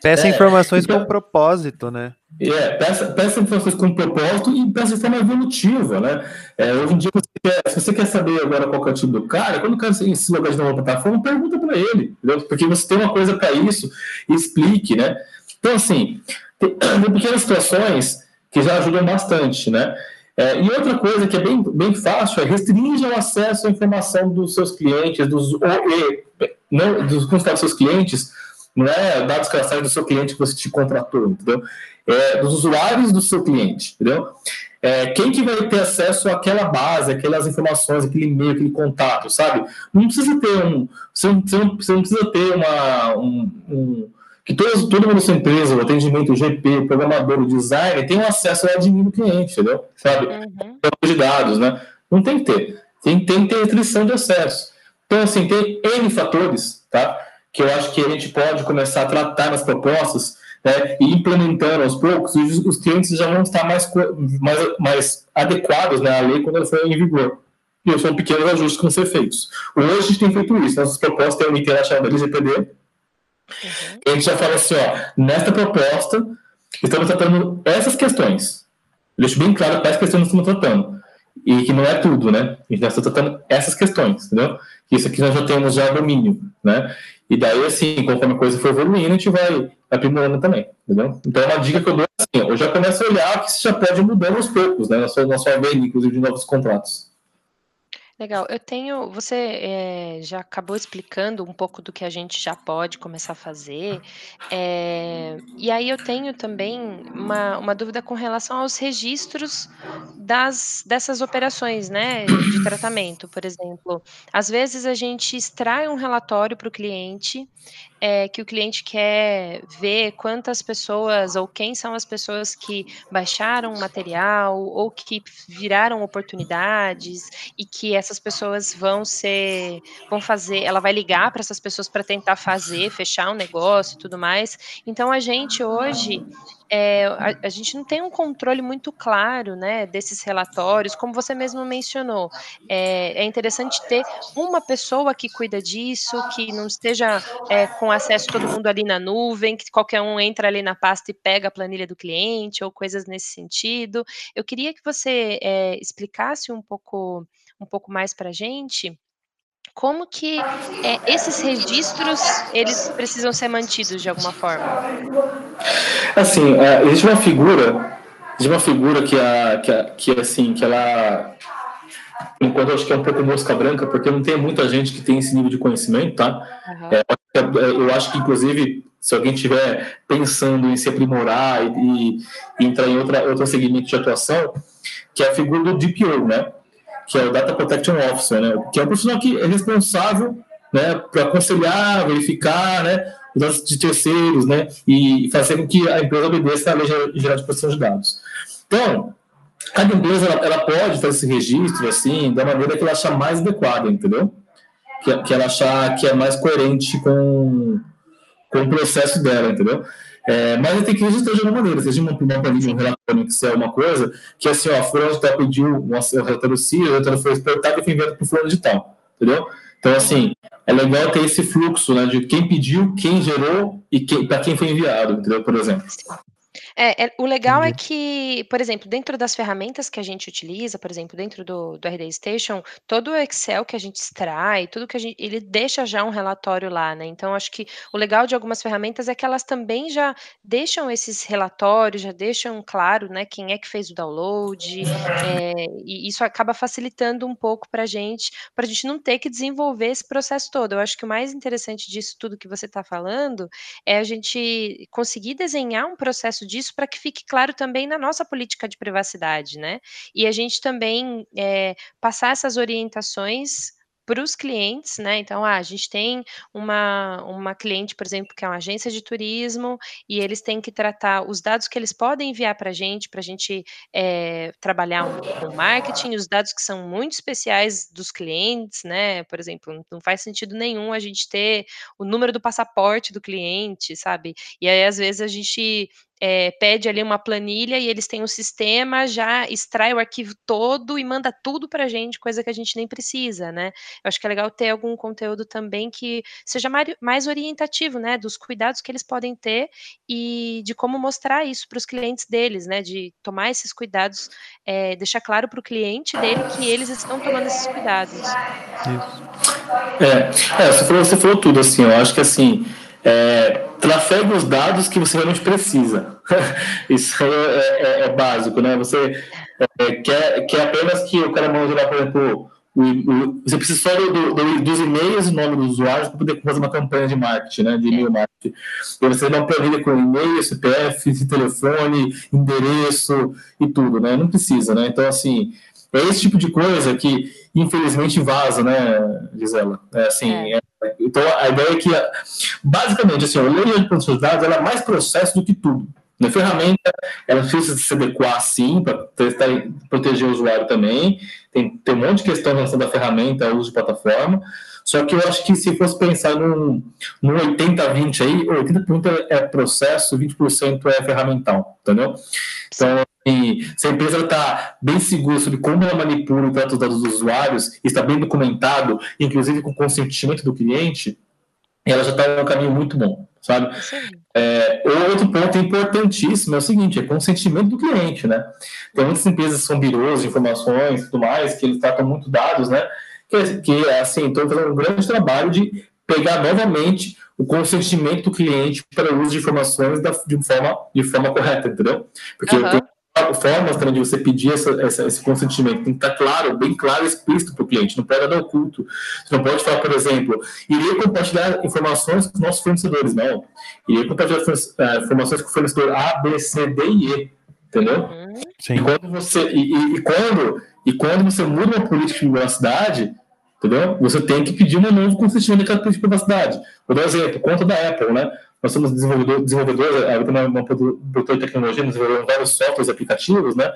Peça é, informações então, com propósito, né? É, peça, peça informações com propósito e peça de forma evolutiva, né? É, hoje em dia, você quer, se você quer saber agora qual é o time do cara, quando o cara se logar de nova plataforma, pergunta para ele, entendeu? Porque você tem uma coisa para isso, explique, né? Então, assim, tem, tem pequenas situações que já ajudam bastante, né? É, e outra coisa que é bem, bem fácil é restringir o acesso à informação dos seus clientes, dos, e, não, dos, dos seus clientes, não é dados cadastrais do seu cliente que você te contratou, entendeu? É, dos usuários do seu cliente, entendeu? É, quem que vai ter acesso àquela base, aquelas informações, aquele e-mail, aquele contato, sabe? Não precisa ter um. Você não, você não, precisa ter uma, um, um que todo, todo mundo nessa empresa, o atendimento, o GP, o programador, o designer, tem um acesso ao admin do cliente, entendeu? Sabe? Uhum. de dados, né? Não tem que ter. Tem, tem que ter restrição de acesso. Então, assim, tem N fatores, tá? Que eu acho que a gente pode começar a tratar nas propostas né, e implementando aos poucos, os, os clientes já vão estar mais, mais, mais adequados né, à lei quando ela for em vigor. E são pequenos ajustes que vão ser feitos. Hoje a gente tem feito isso. Nossas propostas têm uma interação da LGPD, Uhum. A gente já fala assim, ó, nesta proposta, estamos tratando essas questões. deixo bem claro quais questões nós estamos tratando. E que não é tudo, né? A gente está tratando essas questões, entendeu? Isso aqui nós já temos já domínio, né? E daí, assim, conforme a coisa for evoluindo, a gente vai aprimorando também, entendeu? Então, uma dica que eu dou é assim, eu já começo a olhar que isso já pode mudar aos poucos, né? Na sua, na sua inclusive, de novos contratos. Legal. Eu tenho você, eh, já acabou explicando um pouco do que a gente já pode começar a fazer, eh, e aí eu tenho também uma uma dúvida com relação aos registros das dessas operações, né, de tratamento. Por exemplo, às vezes a gente extrai um relatório para o cliente, é, que o cliente quer ver quantas pessoas ou quem são as pessoas que baixaram o material ou que viraram oportunidades e que essas pessoas vão ser, vão fazer, ela vai ligar para essas pessoas para tentar fazer, fechar um negócio e tudo mais. Então a gente hoje é, a, a, gente não tem um controle muito claro né, desses relatórios, como você mesmo mencionou. É, é interessante ter uma pessoa que cuida disso, que não esteja é, com acesso todo mundo ali na nuvem, que qualquer um entra ali na pasta e pega a planilha do cliente, ou coisas nesse sentido. Eu queria que você é, explicasse um pouco, um pouco mais para a gente como que é, esses registros eles precisam ser mantidos de alguma forma? Assim, é, existe uma figura, existe uma figura que, a, que, a, que assim, que ela enquanto eu acho que é um pouco mosca branca, porque não tem muita gente que tem esse nível de conhecimento, tá? Uhum. É, eu acho que, inclusive, se alguém estiver pensando em se aprimorar e, e, entrar em outra, outro segmento de atuação, que é a figura do DPO, né? Que é o Data Protection Officer, né? Que é o profissional que é responsável né, para aconselhar, verificar, né, os dados de terceiros, né, e fazer com que a empresa obedeça à lei geral de proteção de dados. Então, cada empresa ela, ela, pode fazer esse registro assim da maneira que ela achar mais adequada, entendeu? Que, que ela achar que é mais coerente com, com o processo dela, entendeu? É, mas tem que registrar de alguma maneira, seja uma, uma planilha, um relatório que é uma coisa, que assim, ó, fulano de tal pediu um relatório CIR, o relatório foi exportado e foi enviado para o fulano de tal, entendeu? Então, assim, é legal ter esse fluxo, né, de quem pediu, quem gerou e para quem foi enviado, entendeu? Por exemplo. É, é, o legal é que, por exemplo, dentro das ferramentas que a gente utiliza, por exemplo, dentro do, do RD Station, todo o Excel que a gente extrai, tudo que a gente, ele deixa já um relatório lá, né? Então, acho que o legal de algumas ferramentas é que elas também já deixam esses relatórios, já deixam claro, né, quem é que fez o download, é, e isso acaba facilitando um pouco para a gente, para a gente não ter que desenvolver esse processo todo. Eu acho que o mais interessante disso tudo que você está falando é a gente conseguir desenhar um processo disso isso para que fique claro também na nossa política de privacidade, né? E a gente também é, passar essas orientações para os clientes, né? Então, ah, a gente tem uma, uma cliente, por exemplo, que é uma agência de turismo, e eles têm que tratar os dados que eles podem enviar para a gente, para a gente é, trabalhar um, com marketing, os dados que são muito especiais dos clientes, né? Por exemplo, não faz sentido nenhum a gente ter o número do passaporte do cliente, sabe? E aí, às vezes, a gente é, pede ali uma planilha e eles têm um sistema, já extrai o arquivo todo e manda tudo para a gente, coisa que a gente nem precisa, né? Eu acho que é legal ter algum conteúdo também que seja mais orientativo, né? Dos cuidados que eles podem ter e de como mostrar isso para os clientes deles, né? De tomar esses cuidados, é, deixar claro para o cliente dele que eles estão tomando esses cuidados. Isso. É, é você, falou, você falou tudo, assim, eu acho que assim é, trafegue os dados que você realmente precisa. Isso é, é, é, básico, né? Você é, quer, quer apenas que o cara mande lá, por exemplo, o, o, você precisa só do, do, dos e-mails e nome dos usuários para poder fazer uma campanha de marketing, né? De e-mail marketing. E você uma planilha com e-mail, CPF, telefone, endereço e tudo, né? Não precisa, né? Então, assim, é esse tipo de coisa que, infelizmente, vaza, né, Gisela? É assim, é. Então a ideia é que, basicamente, assim, a lei de proteção de dados ela é mais processo do que tudo. Na ferramenta, ela precisa se adequar sim, para proteger o usuário também. Tem, tem um monte de questão em relação da ferramenta, uso de plataforma. Só que eu acho que se fosse pensar num, num 80-20 aí, 80% é processo, 20% é ferramental, entendeu? Então, se a empresa está bem segura sobre como ela manipula e trata os dados dos usuários, está bem documentado, inclusive com consentimento do cliente, ela já está em um caminho muito bom, sabe? É, outro ponto importantíssimo é o seguinte, é consentimento do cliente, né? Tem muitas empresas que são birôs de informações e tudo mais, que eles tratam muito dados, né? Que, que assim, estão fazendo um grande trabalho de pegar novamente o consentimento do cliente para o uso de informações da, de, forma, de forma correta, entendeu? Porque uhum. tem formas também de você pedir essa, essa, esse consentimento. Tem que estar claro, bem claro e explícito para o cliente. Não pode dar oculto. Você não pode falar, por exemplo, iria compartilhar informações com os nossos fornecedores. Não. Iria compartilhar uh, informações com o fornecedor A, B, C, D e E. Entendeu? Sim. E quando você, e, e, e, quando, e quando você muda uma política de privacidade, entendeu? Você tem que pedir um novo consentimento daquela política de privacidade. Vou dar um exemplo, conta da Apple, né? Nós somos desenvolvedores, desenvolvedores a uma, uma produtora de tecnologia, desenvolvemos vários softwares aplicativos, né?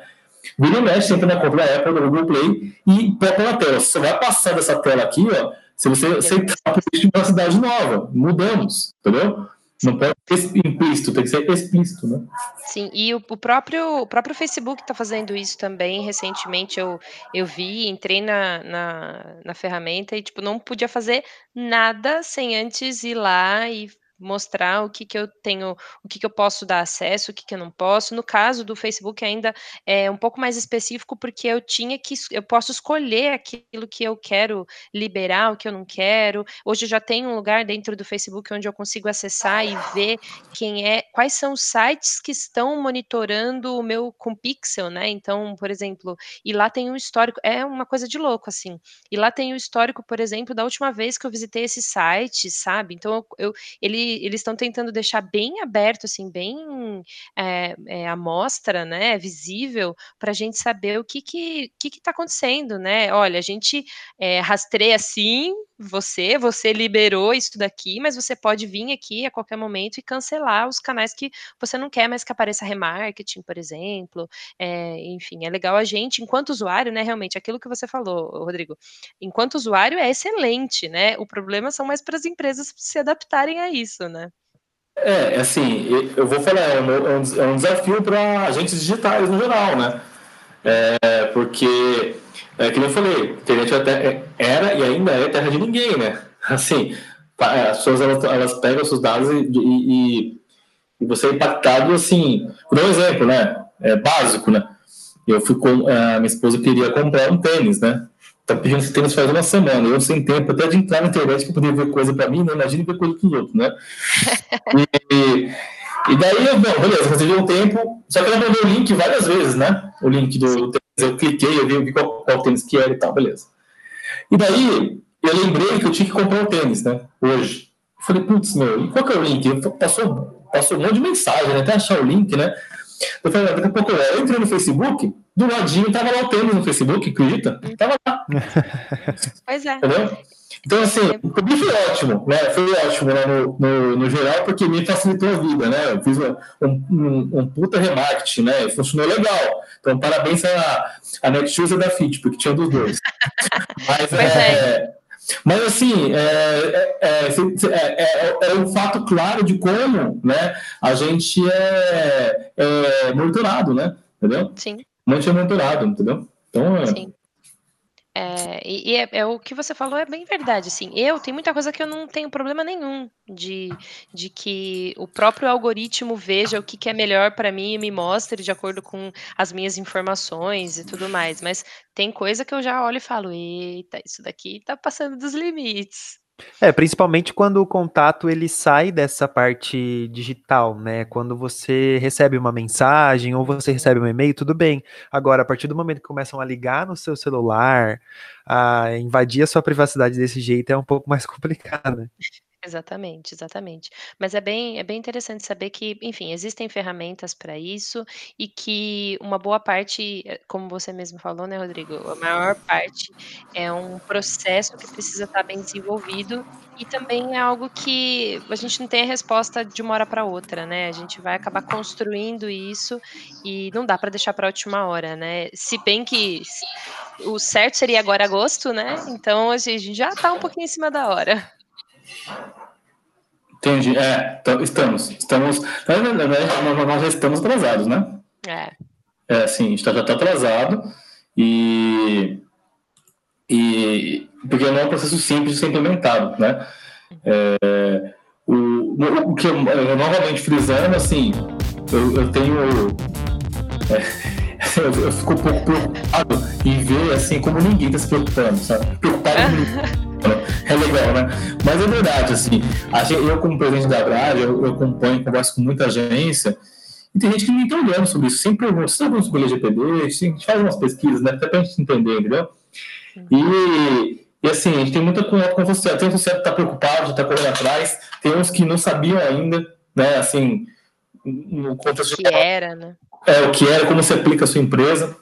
Vira e mexe, entra na conta da Apple, do Google Play e toca na tela. Você vai passar dessa tela aqui, ó, se você aceitar a política de cidade nova, mudamos, entendeu? Não pode ser implícito, tem que ser explícito, né? Sim, e o, o próprio, o próprio Facebook está fazendo isso também. Recentemente eu, eu vi, entrei na, na, na ferramenta e tipo, não podia fazer nada sem antes ir lá e mostrar o que, que eu tenho, o que, que eu posso dar acesso, o que, que eu não posso. No caso do Facebook, ainda é um pouco mais específico, porque eu tinha que eu posso escolher aquilo que eu quero liberar, o que eu não quero. Hoje eu já tenho um lugar dentro do Facebook onde eu consigo acessar e ver quem é, quais são os sites que estão monitorando o meu com pixel, né? Então, por exemplo, e lá tem um histórico, é uma coisa de louco, assim. E lá tem o histórico, por exemplo, da última vez que eu visitei esse site, sabe? Então, eu, eu ele eles estão tentando deixar bem aberto, assim, bem é, é, a mostra, né, visível, para a gente saber o que que, que, que tá acontecendo, né? Olha, a gente é, rastreia sim você, você liberou isso daqui, mas você pode vir aqui a qualquer momento e cancelar os canais que você não quer mais que apareça remarketing, por exemplo. É, enfim, é legal a gente, enquanto usuário, né, realmente, aquilo que você falou, Rodrigo, enquanto usuário é excelente, né? O problema são mais para as empresas se adaptarem a isso, né? É, assim, eu vou falar, é um, é um desafio para agentes digitais no geral, né? É, porque, é, que eu falei, a internet até era e ainda é terra de ninguém, né? Assim, as pessoas elas, elas pegam os seus dados e, e, e você é impactado, assim, por um exemplo, né? É básico, né? Eu fui com, a minha esposa queria comprar um tênis, né? Tá pedindo esse tênis faz uma semana, eu sem tempo até de entrar na internet para poder ver coisa para mim, né? Imagina ver coisa para os outros, né? e, e daí, eu, não, beleza, consegui um tempo, só que ela mandou o link várias vezes, né? O link do eu cliquei, eu vi, eu vi qual, qual tênis que era e tal, beleza. E daí, eu lembrei que eu tinha que comprar o tênis, né? Hoje. Eu falei, putz, meu, e qual que é o link? Passou, passou um monte de mensagem, né? Até achar o link, né? Eu falei, daqui a pouco eu entrei no Facebook, do ladinho tava lá o tênis no Facebook, acredita? Tava lá. Pois é. Entendeu? Então, assim, para mim foi ótimo, né? Foi ótimo né? no, no, no, geral, porque me facilitou a vida, né? Eu fiz um, um, um puta remarketing, né? Funcionou legal. Então, parabéns a, a Netshoes e da Fit, porque tinha dos dois. Mas, é, é. Mas assim, é, é, é, é, um fato claro de como né, a gente é, é monitorado, né? Entendeu? Sim. A gente é monitorado, entendeu? Então, Sim. É, e, e é, é, o que você falou é bem verdade, assim, eu tem muita coisa que eu não tenho problema nenhum de, de que o próprio algoritmo veja o que, que é melhor para mim e me mostre de acordo com as minhas informações e tudo mais, mas tem coisa que eu já olho e falo, eita, isso daqui tá passando dos limites. É, principalmente quando o contato ele sai dessa parte digital, né? Quando você recebe uma mensagem ou você recebe um e-mail, tudo bem. Agora, a partir do momento que começam a ligar no seu celular, a invadir a sua privacidade desse jeito é um pouco mais complicado. Exatamente, exatamente. Mas é bem é bem interessante saber que, enfim, existem ferramentas para isso e que uma boa parte, eh, como você mesmo falou, né, Rodrigo, a maior parte é um processo que precisa estar bem desenvolvido e também é algo que a gente não tem a resposta de uma hora para outra, né? A gente vai acabar construindo isso e não dá para deixar para a última hora, né? Se bem que o certo seria agora agosto, né? Então a gente já está um pouquinho em cima da hora. Entendi. É, estamos. Estamos. Na verdade, nós já estamos atrasados, né? É. É, sim, a gente tá, já está atrasado e, e. Porque não é um processo simples de ser implementado, né? É, o, o que eu, eu, novamente frisando, assim, eu, eu tenho. É, eu, eu, fico um pouco preocupado em ver assim como ninguém está se preocupando, sabe? Preocupado é legal, né? Mas é verdade, assim, eu como presidente da Brad, eu, eu acompanho, converso com muita agência, e tem gente que não está olhando sobre isso, sempre pergunta, você está sobre o LGPD? A gente faz umas pesquisas, né? Até para a gente entender, entendeu? E, e assim, a gente tem muita com você, tem você que está preocupado, está correndo atrás, tem uns que não sabiam ainda, né? Assim, no contexto que era, né? É, o que era, como se aplica a sua empresa.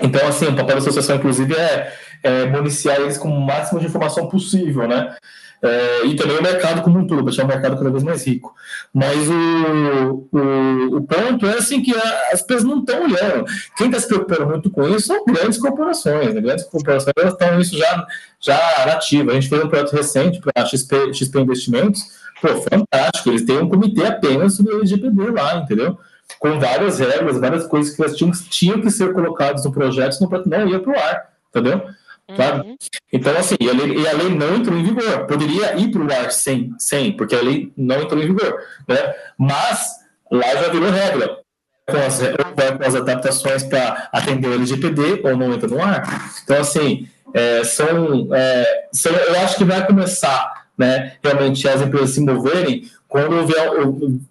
Então, assim, o papel da associação, inclusive, é, é municiar eles com o máximo de informação possível, né? É, e também o mercado como um todo, deixar o mercado cada vez mais rico. Mas o, o, o ponto é assim que a, as pessoas não estão olhando. Quem está se preocupando muito com isso são grandes corporações. Né? Grandes corporações estão isso já, já nativa. A gente fez um projeto recente para a XP, XP Investimentos. Pô, fantástico. Eles têm um comitê apenas sobre o LGPD lá, entendeu? com várias regras, várias coisas que elas tinham, tinham que ser colocadas no projeto, senão não ia para o ar, entendeu? Uhum. Então, assim, e a, lei, e a lei não entrou em vigor. Poderia ir para o ar sem, sem, porque a lei não entrou em vigor. Né? Mas lá já virou regra. Com as, com as adaptações para atender o LGPD ou não entra no ar. Então, assim, é, são, é, são, eu acho que vai começar né, realmente as empresas se moverem quando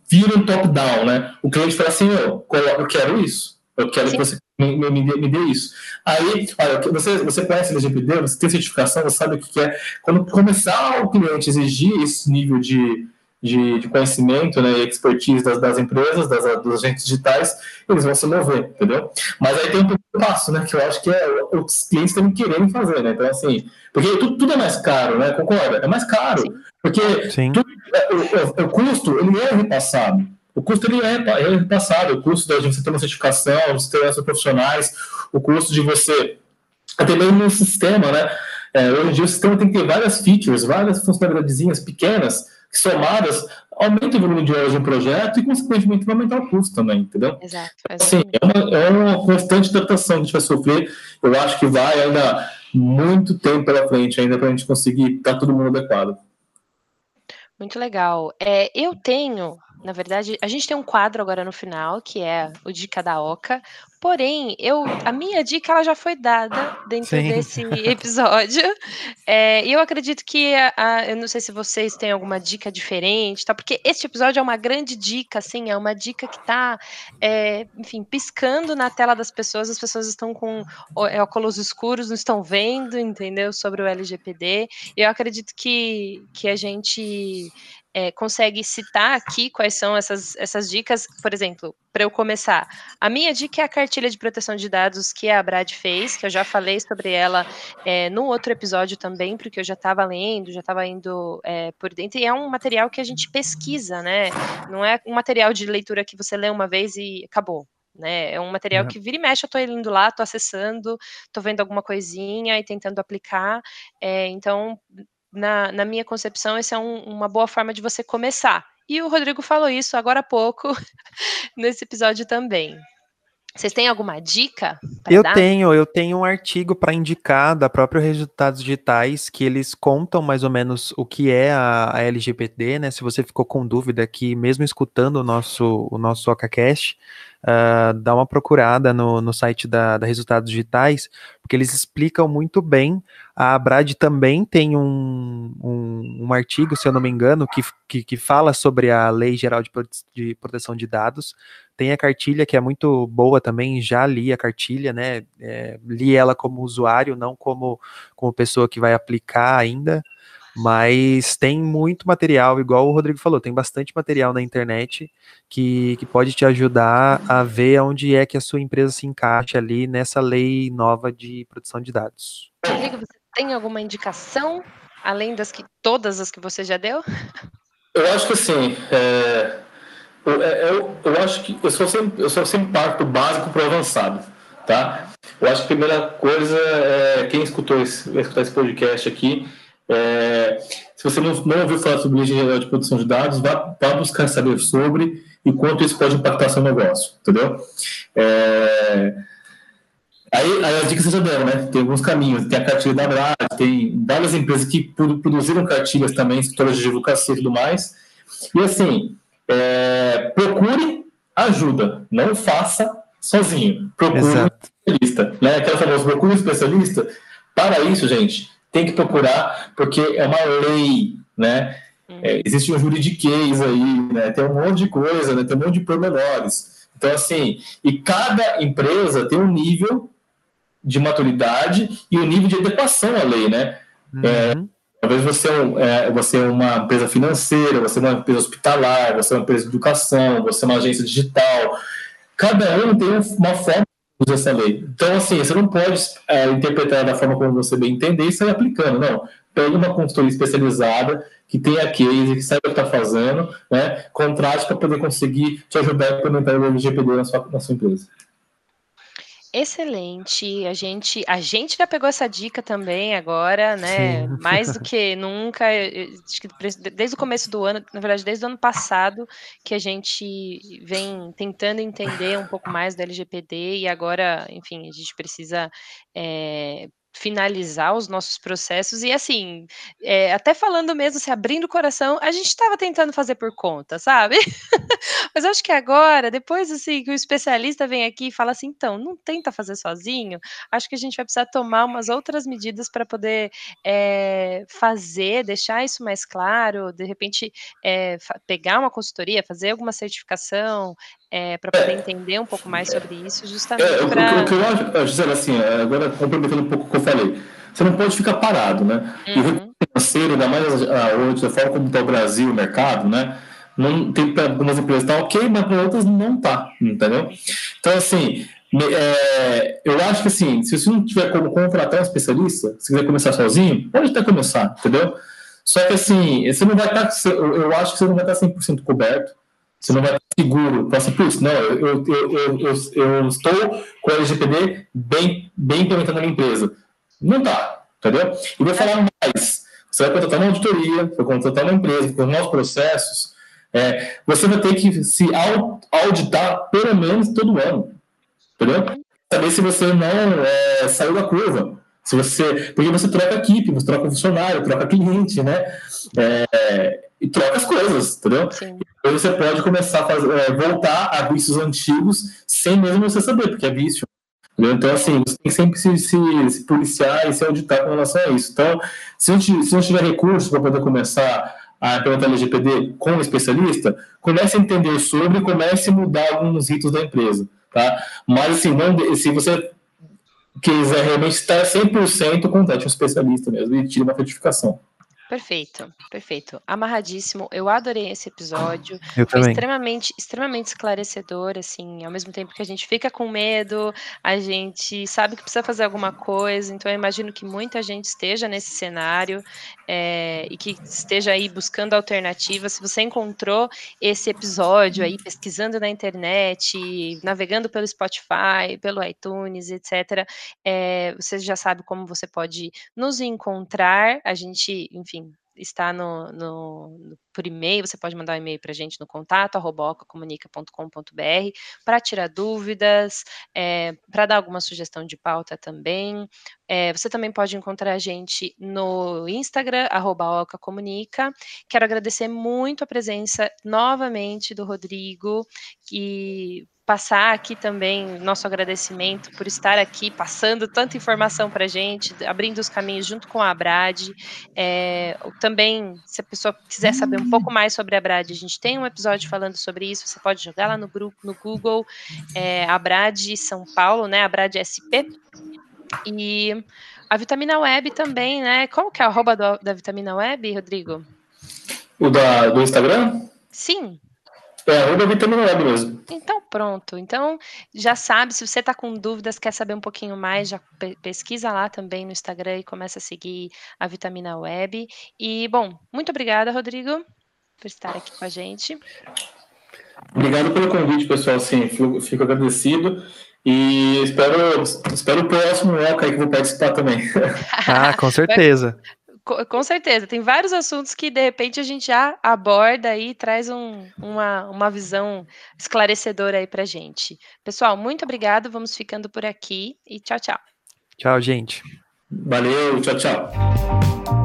vira um top-down, né? O cliente fala assim, eu, eu quero isso, eu quero Sim. que você me, me, me, dê isso. Aí, olha, você, você conhece o LGPD, você tem certificação, você sabe o que é. Quando começar o cliente exigir esse nível de, de, de conhecimento né, e expertise das, das empresas, das, dos agentes digitais, eles vão se mover, entendeu? Mas aí tem um passo, né, que eu acho que é os clientes também querendo fazer, né? Então, assim, porque tudo, tudo é mais caro, né? Concorda? É mais caro. Sim. Porque tudo, é, o, o, o, custo, ele é repassado. O custo ele é, é repassado, o custo de você ter uma certificação, você ter essas profissionais, o custo de você até mesmo no sistema, né? É, hoje em dia o sistema tem que ter várias features, várias funcionalidades pequenas que somadas aumenta o volume de horas de um projeto e, consequentemente, vai aumentar o custo também, entendeu? Exato. Assim, é, uma, é uma constante adaptação que a gente vai sofrer. Eu acho que vai ainda muito tempo pela frente ainda para a gente conseguir estar tá todo mundo adequado. Muito legal. É, eu tenho na verdade, a gente tem um quadro agora no final, que é o Dica da Oca. Porém, eu, a minha dica ela já foi dada dentro Sim. desse episódio. É, e eu acredito que a, a, eu não sei se vocês têm alguma dica diferente, tá? Porque este episódio é uma grande dica, assim, é uma dica que está, é, enfim, piscando na tela das pessoas. As pessoas estão com é, óculos escuros, não estão vendo, entendeu? Sobre o LGPD. E eu acredito que, que a gente é, consegue citar aqui quais são essas, essas dicas, por exemplo, para eu começar. A minha dica é a cartilha de proteção de dados que a Brad fez, que eu já falei sobre ela é, no outro episódio também, porque eu já estava lendo, já estava indo é, por dentro, e é um material que a gente pesquisa, né? Não é um material de leitura que você lê uma vez e acabou. Né? É um material que vira e mexe, eu estou indo lá, estou acessando, estou vendo alguma coisinha e tentando aplicar. É, então, na, na minha concepção, essa é um, uma boa forma de você começar. E o Rodrigo falou isso agora há pouco, nesse episódio também. Vocês têm alguma dica? Eu dar? tenho, eu tenho um artigo para indicar da própria Resultados Digitais que eles contam mais ou menos o que é a, a LGPD, né? Se você ficou com dúvida aqui, mesmo escutando o nosso, o nosso OcaCast, uh, dá uma procurada no, no site da, da, Resultados Digitais, porque eles explicam muito bem. A Brad também tem um, um, um artigo, se eu não me engano, que, que, que fala sobre a Lei Geral de, de Proteção de Dados. Tem a cartilha, que é muito boa também, já li a cartilha, né? É, li ela como usuário, não como, como pessoa que vai aplicar ainda. Mas tem muito material, igual o Rodrigo falou, tem bastante material na internet que, que pode te ajudar a ver onde é que a sua empresa se encaixa ali nessa lei nova de proteção de dados. Rodrigo, você tem alguma indicação, além das que todas as que você já deu? Eu acho que sim. É, eu, é, eu, eu, acho que eu sou sempre, eu sou sempre parto do básico para o avançado. Tá? Eu acho que a primeira coisa é quem escutou esse, escutar esse podcast aqui é, se você não, não ouviu falar sobre lei geral de produção de dados, vá, vá buscar saber sobre e quanto isso pode impactar seu negócio, entendeu? É, aí, aí as dicas já deram, né? Tem alguns caminhos, tem a cartilha da Brad, tem várias empresas que produziram cartilhas também, escritoras de advocacia e tudo mais. E assim, é, procure ajuda, não faça sozinho. Procure Exato. um especialista. Né? Aquela famosa procure um especialista. Para isso, gente, tem que procurar, porque é uma lei, né? É, existe um juridiquês aí, né? Tem um monte de coisa, né? Tem um monte de pormenores. Então, assim, e cada empresa tem um nível de maturidade e um nível de adequação à lei, né? Uhum. É, talvez você é, você é uma empresa financeira, você é uma empresa hospitalar, você é uma empresa de educação, você é uma agência digital. Cada um tem uma forma usa essa lei. Então, assim, você não pode é, interpretar da forma como você bem entender e sair aplicando, não. Pega uma consultoria especializada que tenha case, que saiba o que está fazendo, né? contrate para poder conseguir te ajudar a implementar o LGPD na sua, na sua empresa. Excelente. A gente, a gente já pegou essa dica também agora, né? Sim. Mais do que nunca. Acho que desde o começo do ano, na verdade, desde o ano passado, que a gente vem tentando entender um pouco mais do LGPD e agora, enfim, a gente precisa é, finalizar os nossos processos e assim, é, até falando mesmo, se abrindo o coração, a gente estava tentando fazer por conta, sabe? Mas acho que agora, depois assim que o especialista vem aqui e fala assim, então, não tenta fazer sozinho, acho que a gente vai precisar tomar umas outras medidas para poder é, fazer, deixar isso mais claro, de repente é, pegar uma consultoria, fazer alguma certificação, é, para poder entender um pouco mais sobre isso, justamente é, para... O, que eu acho, Gisela, assim, agora complementando um pouco o que eu falei, você não pode ficar parado, né? Uhum. financeiro, ainda mais hoje, da forma como está o Brasil, o mercado, né? Não, tem algumas empresas tá ok, mas para outras não tá, entendeu? Então, assim, é, eu acho que assim, se você não tiver como contratar um especialista, se quiser começar sozinho, pode até começar, entendeu? Só que assim, você não vai estar, tá, eu acho que você não vai estar 100% coberto, você não vai estar seguro. Fala assim, putz, não, eu, eu, eu, eu, estou com o LGPD bem, bem implementado na minha empresa. Não está, entendeu? E vou falar mais. Você vai contratar uma auditoria, vai contratar uma empresa, com novos processos, é, você vai ter que se auditar pelo menos todo ano. Entendeu? Saber se você não é, saiu da curva. Se você, porque você troca equipe, você troca funcionário, troca cliente, né? É, e troca as coisas, entendeu? Sim. E você pode começar a fazer, é, voltar a vícios antigos sem mesmo você saber, porque é vício. Entendeu? Então, assim, você tem que sempre se, se, se, policiar e se auditar com relação a isso. Então, se não, se não tiver recurso para poder começar a implementar LGPD com um especialista, comece a entender sobre e comece a mudar alguns ritos da empresa, tá? Mas, assim, não, se você quiser realmente estar 100%, contate um especialista mesmo e tire uma certificação. Perfeito, perfeito. Amarradíssimo. Eu adorei esse episódio. Eu Foi também. extremamente, extremamente esclarecedor, assim, ao mesmo tempo que a gente fica com medo, a gente sabe que precisa fazer alguma coisa, então eu imagino que muita gente esteja nesse cenário é, e que esteja aí buscando alternativas. Se você encontrou esse episódio aí pesquisando na internet, navegando pelo Spotify, pelo iTunes, etc., é, você já sabe como você pode nos encontrar. A gente, enfim, está no, no, no, por e-mail, você pode mandar um e-mail para a gente no contato, comunica.com.br, para tirar dúvidas, é, para dar alguma sugestão de pauta também. É, você também pode encontrar a gente no Instagram, arroba Comunica. Quero agradecer muito a presença novamente do Rodrigo, que passar aqui também nosso agradecimento por estar aqui, passando tanta informação para a gente, abrindo os caminhos junto com a Brad. É, também, se a pessoa quiser saber um pouco mais sobre a Brad, a gente tem um episódio falando sobre isso, você pode jogar lá no grupo, no Google, é, a Brad São Paulo, né, a Brad SP, e a Vitamina Web também, né, qual que é a arroba do, da Vitamina Web, Rodrigo? O da, do Instagram? Sim. É, arroba Vitamina Web mesmo. Então, pronto. Então, já sabe, se você está com dúvidas, quer saber um pouquinho mais, já pesquisa lá também no Instagram e começa a seguir a Vitamina Web. E, bom, muito obrigada, Rodrigo, por estar aqui com a gente. Obrigado pelo convite, pessoal. Sim, fico agradecido. E espero, espero o próximo Oca aí que vou participar também. Ah, com certeza. Com certeza, tem vários assuntos que de repente a gente já aborda e traz um, uma, uma visão esclarecedora aí pra gente. Pessoal, muito obrigado, vamos ficando por aqui e tchau, tchau. Tchau, gente. Valeu, tchau, tchau.